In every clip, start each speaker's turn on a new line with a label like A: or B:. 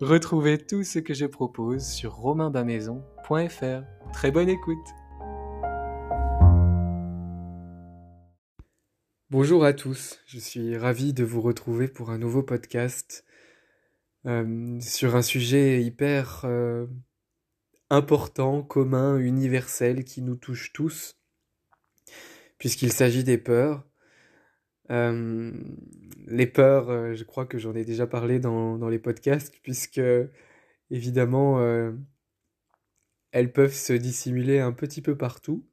A: Retrouvez tout ce que je propose sur romainbamaison.fr. Très bonne écoute Bonjour à tous, je suis ravi de vous retrouver pour un nouveau podcast euh, sur un sujet hyper euh, important, commun, universel qui nous touche tous, puisqu'il s'agit des peurs. Euh, les peurs, euh, je crois que j'en ai déjà parlé dans, les podcasts, puisque évidemment, euh, elles peuvent se dissimuler un petit peu partout,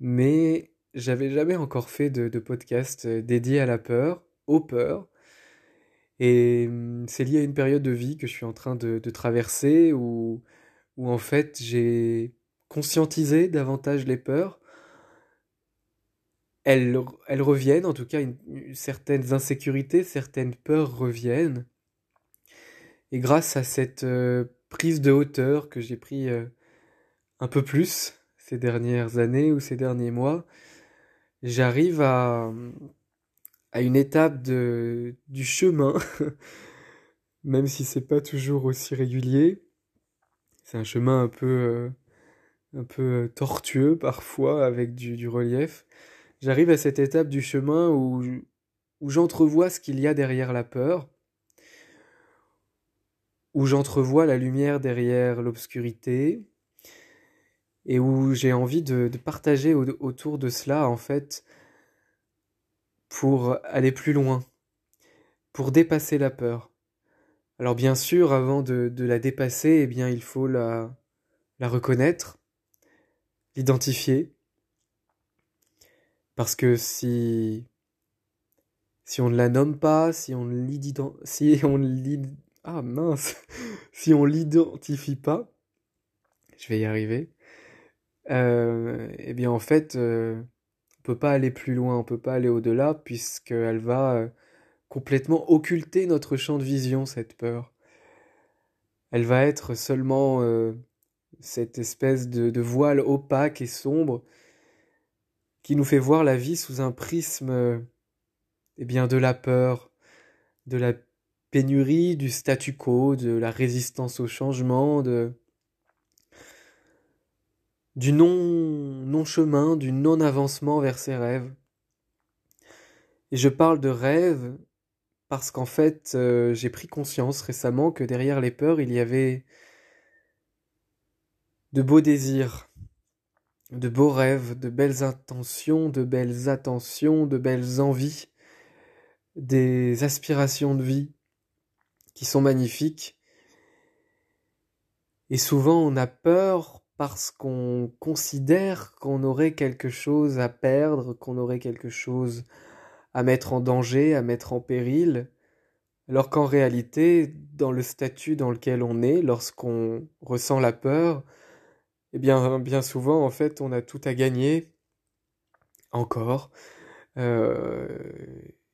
A: mais j'avais jamais encore fait de, de podcast dédié à la peur, aux peurs. Et hum, c'est lié à une période de vie que je suis en train de, de traverser où, où en fait j'ai conscientisé davantage les peurs elles, reviennent, en tout cas certaines insécurités, certaines peurs reviennent. Et grâce à cette euh, prise de hauteur que j'ai pris euh, un peu plus ces dernières années ou ces derniers mois, j'arrive à, une étape du chemin, même si c'est pas toujours aussi régulier. C'est un chemin un peu, euh, tortueux parfois avec du relief J'arrive à cette étape du chemin où, où j'entrevois ce qu'il y a derrière la peur, où j'entrevois la lumière derrière l'obscurité, et où j'ai envie de, partager au, autour de cela, en fait, pour aller plus loin, pour dépasser la peur. Alors bien sûr, avant de, la dépasser, eh il faut la, la reconnaître, l'identifier, parce que si si on ne la nomme pas, si on l'identifie si on ah mince, si on l'identifie pas, je vais y arriver. Euh, eh bien en fait, euh, on peut pas aller plus loin, on peut pas aller au-delà puisqu'elle va euh, complètement occulter notre champ de vision cette peur. Elle va être seulement euh, cette espèce de voile opaque et sombre qui nous fait voir la vie sous un prisme eh bien de la peur, de la pénurie, du statu quo, de la résistance au changement, de du non non chemin, du non avancement vers ses rêves. Et je parle de rêves parce qu'en fait, euh, j'ai pris conscience récemment que derrière les peurs, il y avait de beaux désirs, de beaux rêves, de belles intentions, de belles attentions, de belles envies, des aspirations de vie qui sont magnifiques. Et souvent on a peur parce qu'on considère qu'on aurait quelque chose à perdre, qu'on aurait quelque chose à mettre en danger, à mettre en péril, alors qu'en réalité, dans le statut dans lequel on est, lorsqu'on ressent la peur, eh bien, souvent, en fait, on a tout à gagner. Encore. Euh,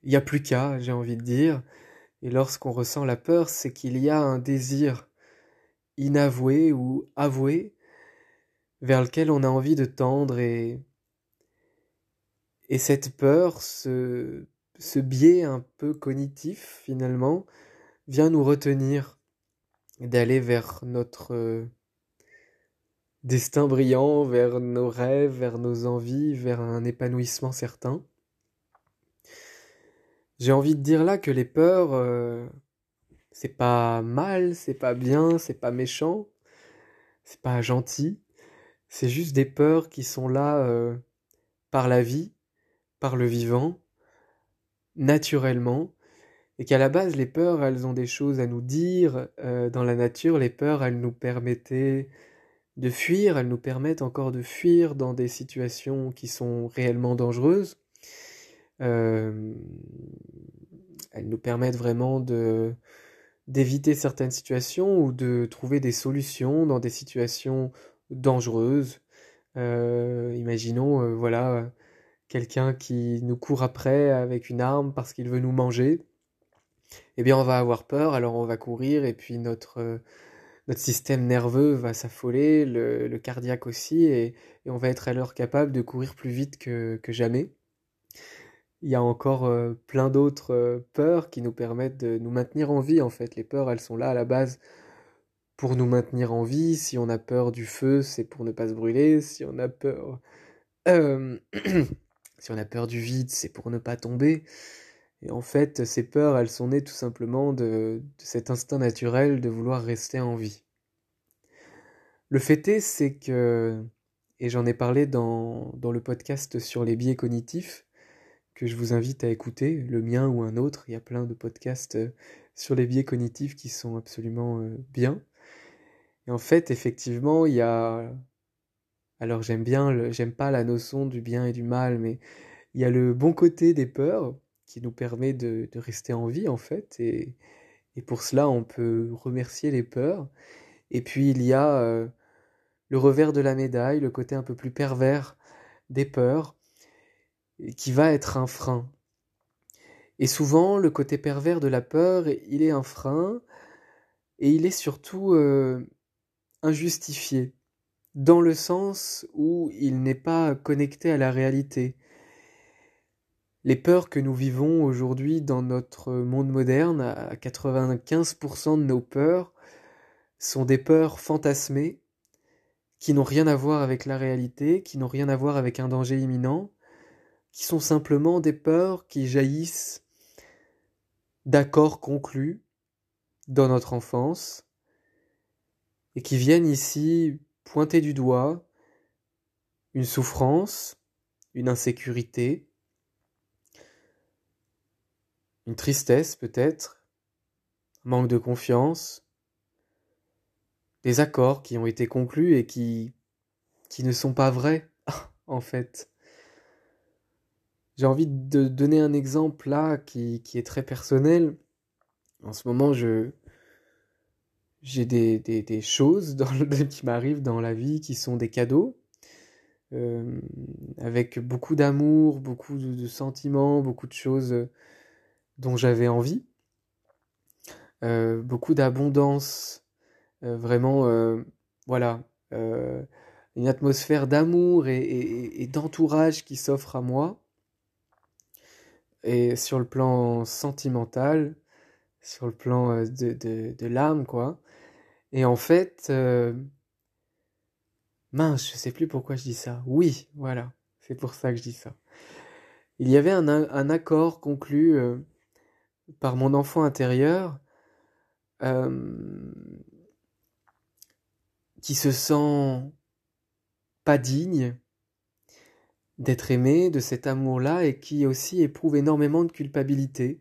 A: il n'y a plus qu'à, j'ai envie de dire. Et lorsqu'on ressent la peur, c'est qu'il y a un désir inavoué ou avoué vers lequel on a envie de tendre et et cette peur ce biais un peu cognitif finalement vient nous retenir d'aller vers notre destin brillant, vers nos rêves, vers nos envies, vers un épanouissement certain. J'ai envie de dire là que les peurs, euh, c'est pas mal, c'est pas bien, c'est pas méchant, c'est pas gentil, c'est juste des peurs qui sont là euh, par la vie, par le vivant, naturellement, et qu'à la base, les peurs, elles ont des choses à nous dire. Euh, dans la nature, les peurs, elles nous permettaient de fuir, elles nous permettent encore de fuir dans des situations qui sont réellement dangereuses. Euh, elles nous permettent vraiment d'éviter certaines situations ou de trouver des solutions dans des situations dangereuses. Euh, imaginons, voilà, quelqu'un qui nous court après avec une arme parce qu'il veut nous manger, eh bien on va avoir peur, alors on va courir et puis notre, euh, notre système nerveux va s'affoler, le, cardiaque aussi, et, on va être alors capable de courir plus vite que, jamais. Il y a encore euh, plein d'autres euh, peurs qui nous permettent de nous maintenir en vie en fait. Les peurs, elles sont là à la base pour nous maintenir en vie. Si on a peur du feu, c'est pour ne pas se brûler. Si on a peur... Si on a peur du vide, c'est pour ne pas tomber. Et en fait, ces peurs, elles sont nées tout simplement de, cet instinct naturel de vouloir rester en vie. Le fait est, c'est que, et j'en ai parlé dans, dans, le podcast sur les biais cognitifs, que je vous invite à écouter, le mien ou un autre, il y a plein de podcasts euh, sur les biais cognitifs qui sont absolument euh, bien. Et en fait, effectivement, il y a alors j'aime bien, j'aime pas la notion du bien et du mal, mais il y a le bon côté des peurs qui nous permet de, rester en vie en fait, et, pour cela on peut remercier les peurs. Et puis il y a euh, le revers de la médaille, le côté un peu plus pervers des peurs, qui va être un frein. Et souvent le côté pervers de la peur, il est un frein, et il est surtout euh, injustifié dans le sens où il n'est pas connecté à la réalité. Les peurs que nous vivons aujourd'hui dans notre monde moderne, à 95% de nos peurs, sont des peurs fantasmées, qui n'ont rien à voir avec la réalité, qui n'ont rien à voir avec un danger imminent, qui sont simplement des peurs qui jaillissent d'accords conclus dans notre enfance, et qui viennent ici pointer du doigt une souffrance, une insécurité, une tristesse peut-être, un manque de confiance, des accords qui ont été conclus et qui, qui ne sont pas vrais, en fait. J'ai envie de donner un exemple là qui, qui est très personnel. En ce moment, je, j'ai des, des, choses qui m'arrivent dans la vie qui sont des cadeaux, euh, avec beaucoup d'amour, beaucoup de, sentiments, beaucoup de choses dont j'avais envie, euh, beaucoup d'abondance, euh, vraiment, euh, voilà, une atmosphère d'amour et, d'entourage qui s'offre à moi. Et sur le plan sentimental, sur le plan de, l'âme, quoi. Et en fait, mince, je sais plus pourquoi je dis ça. Oui, voilà, c'est pour ça que je dis ça. Il y avait un, accord conclu par mon enfant intérieur euh, qui se sent pas digne d'être aimé, de cet amour-là, et qui aussi éprouve énormément de culpabilité.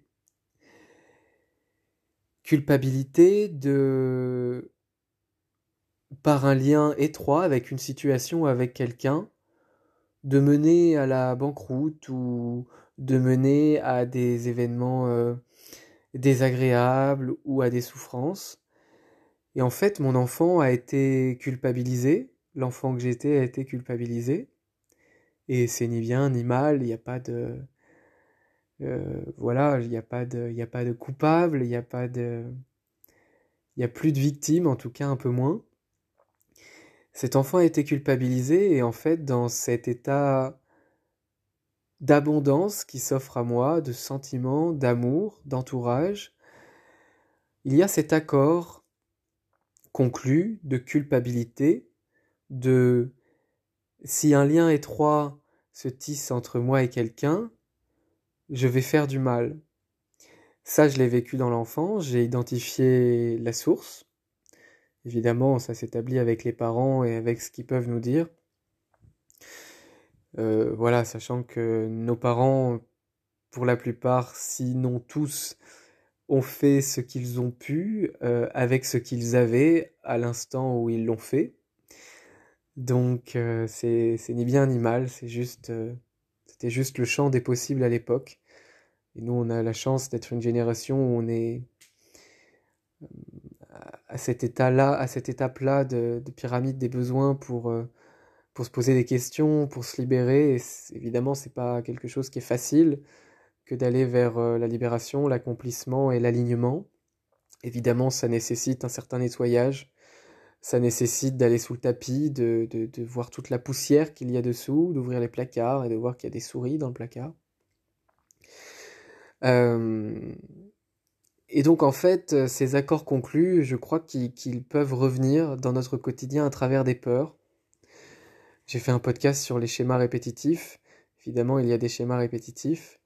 A: Culpabilité de par un lien étroit avec une situation, avec quelqu'un, de mener à la banqueroute ou de mener à des événements euh, désagréables ou à des souffrances. Et en fait, mon enfant a été culpabilisé, l'enfant que j'étais a été culpabilisé, et c'est ni bien ni mal, il n'y a pas de... Euh, voilà, il n'y a, pas de, a pas de coupable, il n'y a pas de... Il n'y a plus de victimes, en tout cas un peu moins. Cet enfant a été culpabilisé et en fait dans cet état d'abondance qui s'offre à moi, de sentiments, d'amour, d'entourage, il y a cet accord conclu de culpabilité, de si un lien étroit se tisse entre moi et quelqu'un, je vais faire du mal. Ça, je l'ai vécu dans l'enfance, j'ai identifié la source. Évidemment, ça s'établit avec les parents et avec ce qu'ils peuvent nous dire. Euh, voilà, sachant que nos parents, pour la plupart, sinon tous, ont fait ce qu'ils ont pu euh, avec ce qu'ils avaient à l'instant où ils l'ont fait. Donc euh, c'est ni bien ni mal, juste c'était juste le champ des possibles à l'époque. Et nous on a la chance d'être une génération où on est à cet état-là, à cette étape-là de, de, pyramide des besoins pour pour se poser des questions, pour se libérer. Et évidemment, c'est pas quelque chose qui est facile que d'aller vers euh, la libération, l'accomplissement et l'alignement. Évidemment, ça nécessite un certain nettoyage. Ça nécessite d'aller sous le tapis, de, de, de voir toute la poussière qu'il y a dessous, d'ouvrir les placards et de voir qu'il y a des souris dans le placard. Euh, et donc en fait, ces accords conclus, je crois qu'ils peuvent revenir dans notre quotidien à travers des peurs, j'ai fait un podcast sur les schémas répétitifs. Évidemment, il y a des schémas répétitifs.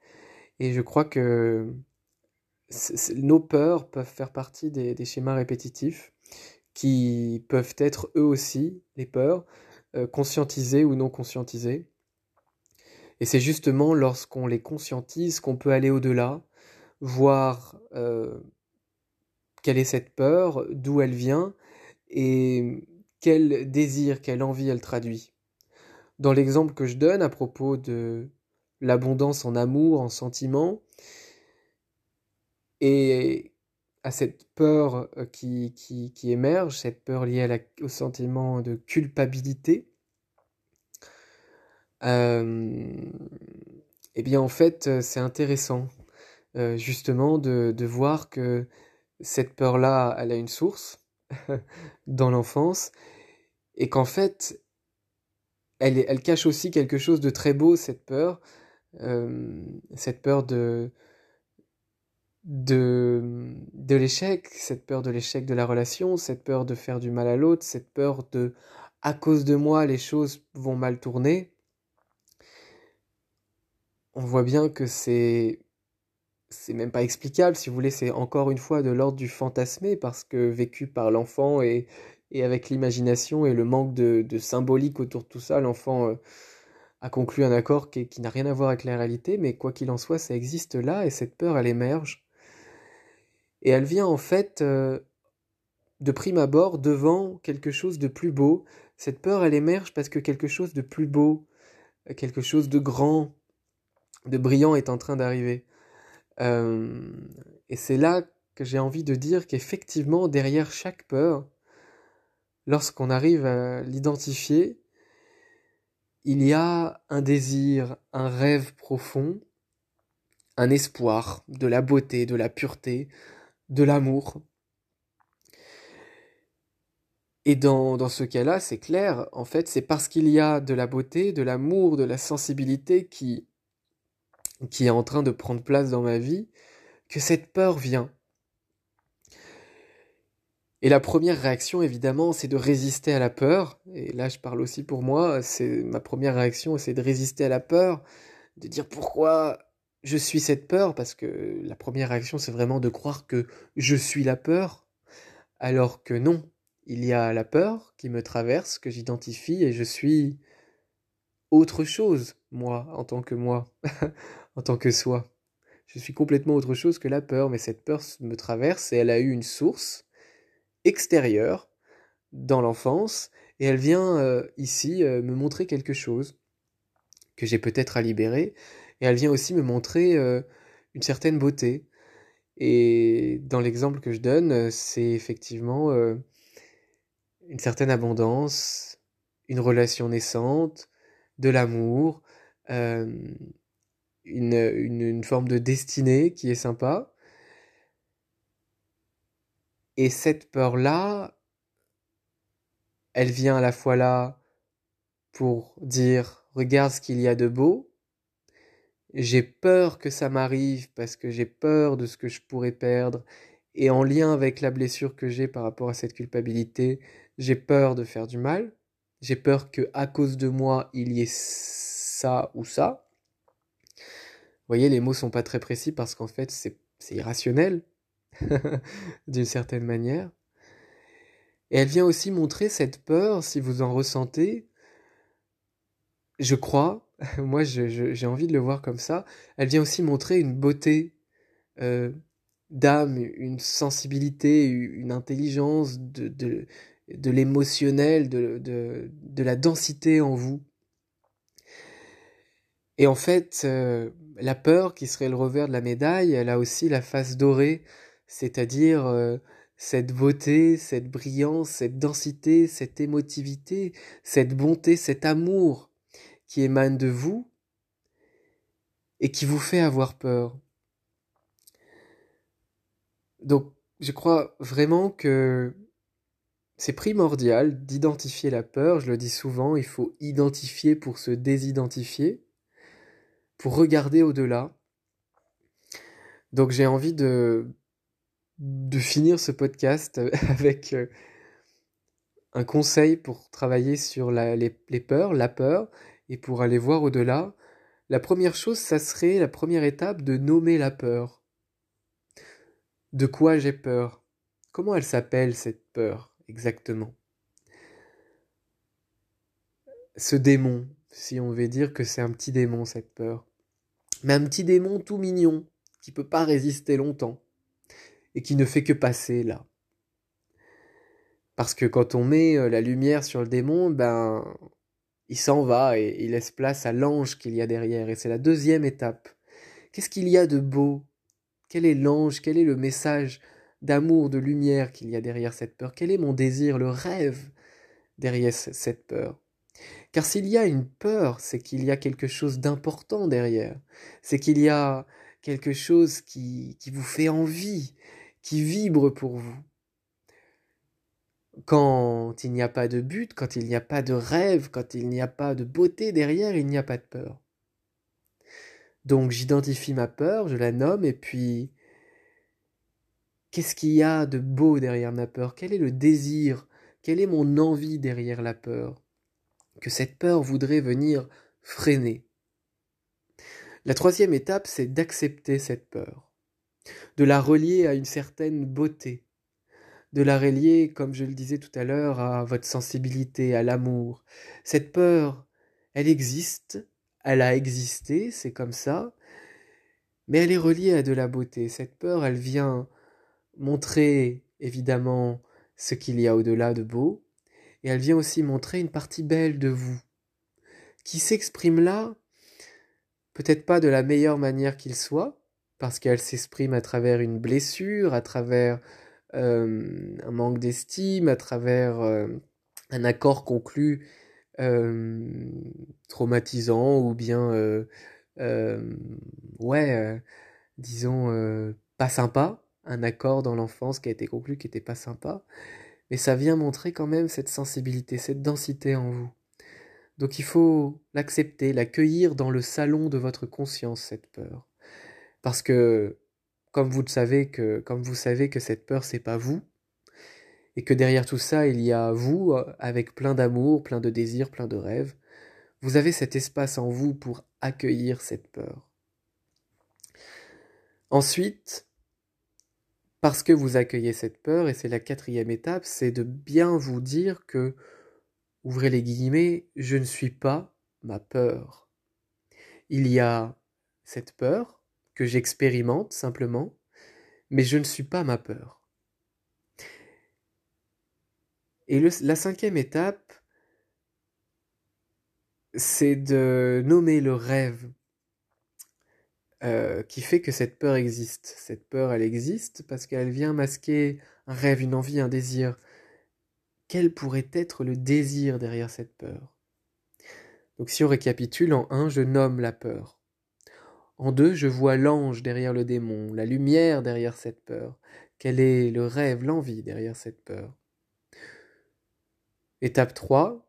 A: Et je crois que nos peurs peuvent faire partie des, schémas répétitifs qui peuvent être eux aussi, les peurs, euh, conscientisées ou non conscientisées. Et c'est justement lorsqu'on les conscientise qu'on peut aller au-delà, voir euh, quelle est cette peur, d'où elle vient et quel désir, quelle envie elle traduit. Dans l'exemple que je donne à propos de l'abondance en amour, en sentiment, et à cette peur euh, qui, qui, émerge, cette peur liée au sentiment de culpabilité, euh, eh bien en fait c'est intéressant justement de, de, voir que cette peur-là, elle a une source dans l'enfance, et qu'en fait elle, cache aussi quelque chose de très beau, cette peur, euh, cette peur de, de, de l'échec, cette peur de l'échec de la relation, cette peur de faire du mal à l'autre, cette peur de, à cause de moi, les choses vont mal tourner. On voit bien que c'est c'est même pas explicable, si vous voulez, c'est encore une fois de l'ordre du fantasmé, parce que vécu par l'enfant et, avec l'imagination et le manque de, symbolique autour de tout ça, l'enfant euh, a conclu un accord qui, n'a rien à voir avec la réalité, mais quoi qu'il en soit, ça existe là et cette peur, elle émerge. Et elle vient en fait euh, de prime abord devant quelque chose de plus beau. Cette peur, elle émerge parce que quelque chose de plus beau, quelque chose de grand, de brillant est en train d'arriver. Euh, et c'est là que j'ai envie de dire qu'effectivement, derrière chaque peur, lorsqu'on arrive à l'identifier, il y a un désir, un rêve profond, un espoir de la beauté, de la pureté, de l'amour. Et dans, dans ce cas-là, c'est clair, en fait, c'est parce qu'il y a de la beauté, de l'amour, de la sensibilité qui, qui est en train de prendre place dans ma vie, que cette peur vient. Et la première réaction, évidemment, c'est de résister à la peur. Et là, je parle aussi pour moi. C'est ma première réaction, c'est de résister à la peur, de dire pourquoi je suis cette peur, parce que la première réaction, c'est vraiment de croire que je suis la peur, alors que non. Il y a la peur qui me traverse, que j'identifie, et je suis autre chose, moi, en tant que moi, en tant que soi. Je suis complètement autre chose que la peur, mais cette peur me traverse et elle a eu une source extérieure dans l'enfance et elle vient euh, ici euh, me montrer quelque chose que j'ai peut-être à libérer et elle vient aussi me montrer euh, une certaine beauté et dans l'exemple que je donne c'est effectivement une certaine abondance une relation naissante de l'amour une, une, forme de destinée qui est sympa et cette peur-là, elle vient à la fois là pour dire regarde ce qu'il y a de beau, j'ai peur que ça m'arrive parce que j'ai peur de ce que je pourrais perdre. Et en lien avec la blessure que j'ai par rapport à cette culpabilité, j'ai peur de faire du mal. J'ai peur que à cause de moi, il y ait ça ou ça. Voyez, les mots sont pas très précis parce qu'en fait, c'est irrationnel d'une certaine manière. Et elle vient aussi montrer cette peur, si vous en ressentez, je crois, moi j'ai envie de le voir comme ça, elle vient aussi montrer une beauté euh, d'âme, une sensibilité, une intelligence, de, l'émotionnel, de, la densité en vous. Et en fait, euh, la peur, qui serait le revers de la médaille, elle a aussi la face dorée, c'est-à-dire euh, cette beauté, cette brillance, cette densité, cette émotivité, cette bonté, cet amour qui émane de vous et qui vous fait avoir peur. Donc, je crois vraiment que c'est primordial d'identifier la peur. Je le dis souvent, il faut identifier pour se désidentifier, pour regarder au-delà. Donc, j'ai envie de, finir ce podcast avec euh, un conseil pour travailler sur les, peurs, la peur, et pour aller voir au-delà. La première chose, ça serait la première étape de nommer la peur. De quoi j'ai peur? Comment elle s'appelle cette peur exactement? Ce démon, si on veut dire que c'est un petit démon cette peur. Mais un petit démon tout mignon, qui peut pas résister longtemps et qui ne fait que passer là. Parce que quand on met euh, la lumière sur le démon, ben, il s'en va et il laisse place à l'ange qu'il y a derrière. Et c'est la deuxième étape. Qu'est-ce qu'il y a de beau? Quel est l'ange? Quel est le message d'amour, de lumière qu'il y a derrière cette peur? Quel est mon désir, le rêve derrière cette peur? Car s'il y a une peur, c'est qu'il y a quelque chose d'important derrière. C'est qu'il y a quelque chose qui, qui vous fait envie, qui vibre pour vous. Quand il n'y a pas de but, quand il n'y a pas de rêve, quand il n'y a pas de beauté derrière, il n'y a pas de peur. Donc j'identifie ma peur, je la nomme, et puis qu'est-ce qu'il y a de beau derrière ma peur? Quel est le désir? Quelle est mon envie derrière la peur? Que cette peur voudrait venir freiner. La troisième étape, c'est d'accepter cette peur de la relier à une certaine beauté, de la relier, comme je le disais tout à l'heure, à votre sensibilité, à l'amour. Cette peur, elle existe, elle a existé, c'est comme ça, mais elle est reliée à de la beauté. Cette peur, elle vient montrer, évidemment, ce qu'il y a au-delà de beau, et elle vient aussi montrer une partie belle de vous, qui s'exprime là, peut-être pas de la meilleure manière qu'il soit, parce qu'elle s'exprime à travers une blessure, à travers euh, un manque d'estime, à travers euh, un accord conclu euh, traumatisant ou bien, ouais, disons, pas sympa, un accord dans l'enfance qui a été conclu qui n'était pas sympa, mais ça vient montrer quand même cette sensibilité, cette densité en vous. Donc il faut l'accepter, l'accueillir dans le salon de votre conscience, cette peur. Parce que, comme vous le savez que, comme vous savez que cette peur, c'est pas vous, et que derrière tout ça, il y a vous, euh, avec plein d'amour, plein de désirs, plein de rêves, vous avez cet espace en vous pour accueillir cette peur. Ensuite, parce que vous accueillez cette peur, et c'est la quatrième étape, c'est de bien vous dire que, ouvrez les guillemets, je ne suis pas ma peur. Il y a cette peur, que j'expérimente simplement, mais je ne suis pas ma peur. Et la cinquième étape, c'est de nommer le rêve euh, qui fait que cette peur existe. Cette peur, elle existe parce qu'elle vient masquer un rêve, une envie, un désir. Quel pourrait être le désir derrière cette peur? Donc si on récapitule, en un, je nomme la peur. En deux, je vois l'ange derrière le démon, la lumière derrière cette peur. Quel est le rêve, l'envie derrière cette peur? Étape 3,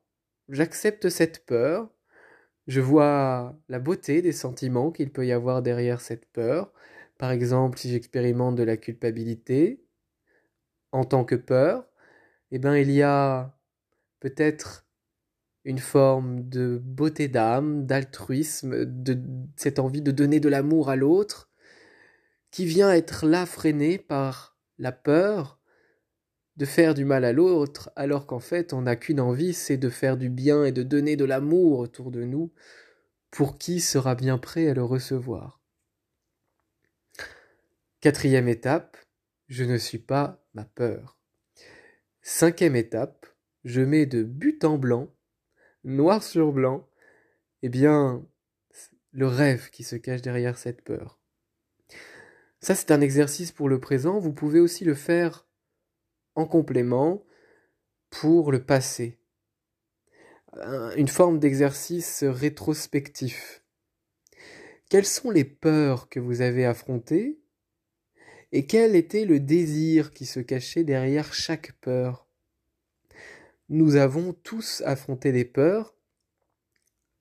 A: j'accepte cette peur, Je vois la beauté des sentiments qu'il peut y avoir derrière cette peur. Par exemple, si j'expérimente de la culpabilité en tant que peur, eh bien, il y a peut-être une forme de beauté d'âme, d'altruisme, de cette envie de donner de l'amour à l'autre, qui vient être là freinée par la peur de faire du mal à l'autre, alors qu'en fait on n'a qu'une envie, c'est de faire du bien et de donner de l'amour autour de nous, pour qui sera bien prêt à le recevoir. Quatrième étape, je ne suis pas ma peur. Cinquième étape, je mets de but en blanc, noir sur blanc, eh bien, le rêve qui se cache derrière cette peur. Ça, c'est un exercice pour le présent. Vous pouvez aussi le faire en complément pour le passé. Une forme d'exercice rétrospectif. Quelles sont les peurs que vous avez affrontées et quel était le désir qui se cachait derrière chaque peur? Nous avons tous affronté des peurs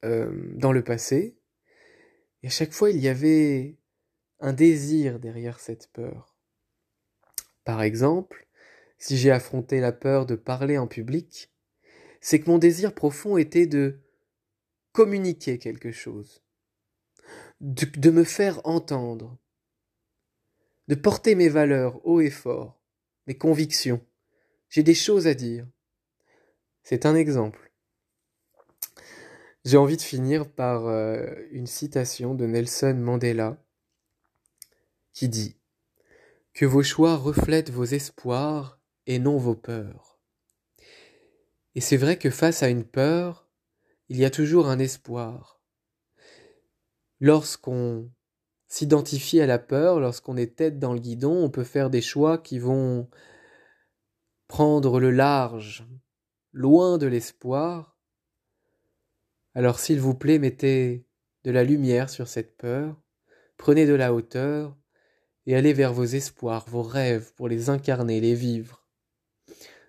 A: euh, dans le passé, et à chaque fois il y avait un désir derrière cette peur. Par exemple, si j'ai affronté la peur de parler en public, c'est que mon désir profond était de communiquer quelque chose, de, me faire entendre, de porter mes valeurs haut et fort, mes convictions. J'ai des choses à dire. C'est un exemple. J'ai envie de finir par euh, une citation de Nelson Mandela qui dit Que vos choix reflètent vos espoirs et non vos peurs. Et c'est vrai que face à une peur, il y a toujours un espoir. Lorsqu'on s'identifie à la peur, lorsqu'on est tête dans le guidon, on peut faire des choix qui vont prendre le large, loin de l'espoir. Alors s'il vous plaît, mettez de la lumière sur cette peur, prenez de la hauteur, et allez vers vos espoirs, vos rêves, pour les incarner, les vivre,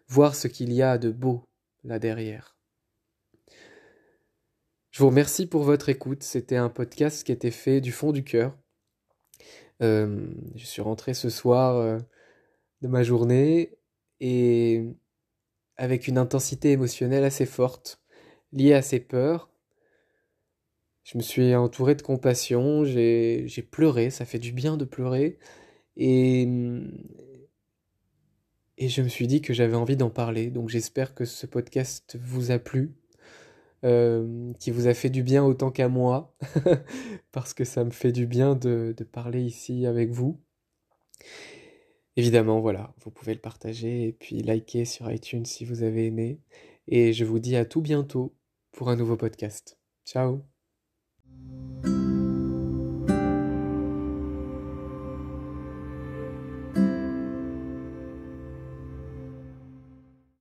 A: voir ce qu'il y a de beau là derrière. Je vous remercie pour votre écoute. C'était un podcast qui était fait du fond du cœur. Euh, je suis rentré ce soir euh, de ma journée et avec une intensité émotionnelle assez forte, liée à ces peurs. Je me suis entouré de compassion, j'ai pleuré, ça fait du bien de pleurer. Et, et je me suis dit que j'avais envie d'en parler. Donc j'espère que ce podcast vous a plu, euh, qui vous a fait du bien autant qu'à moi, parce que ça me fait du bien de, de parler ici avec vous. Évidemment, voilà, vous pouvez le partager et puis liker sur iTunes si vous avez aimé. Et je vous dis à tout bientôt pour un nouveau podcast. Ciao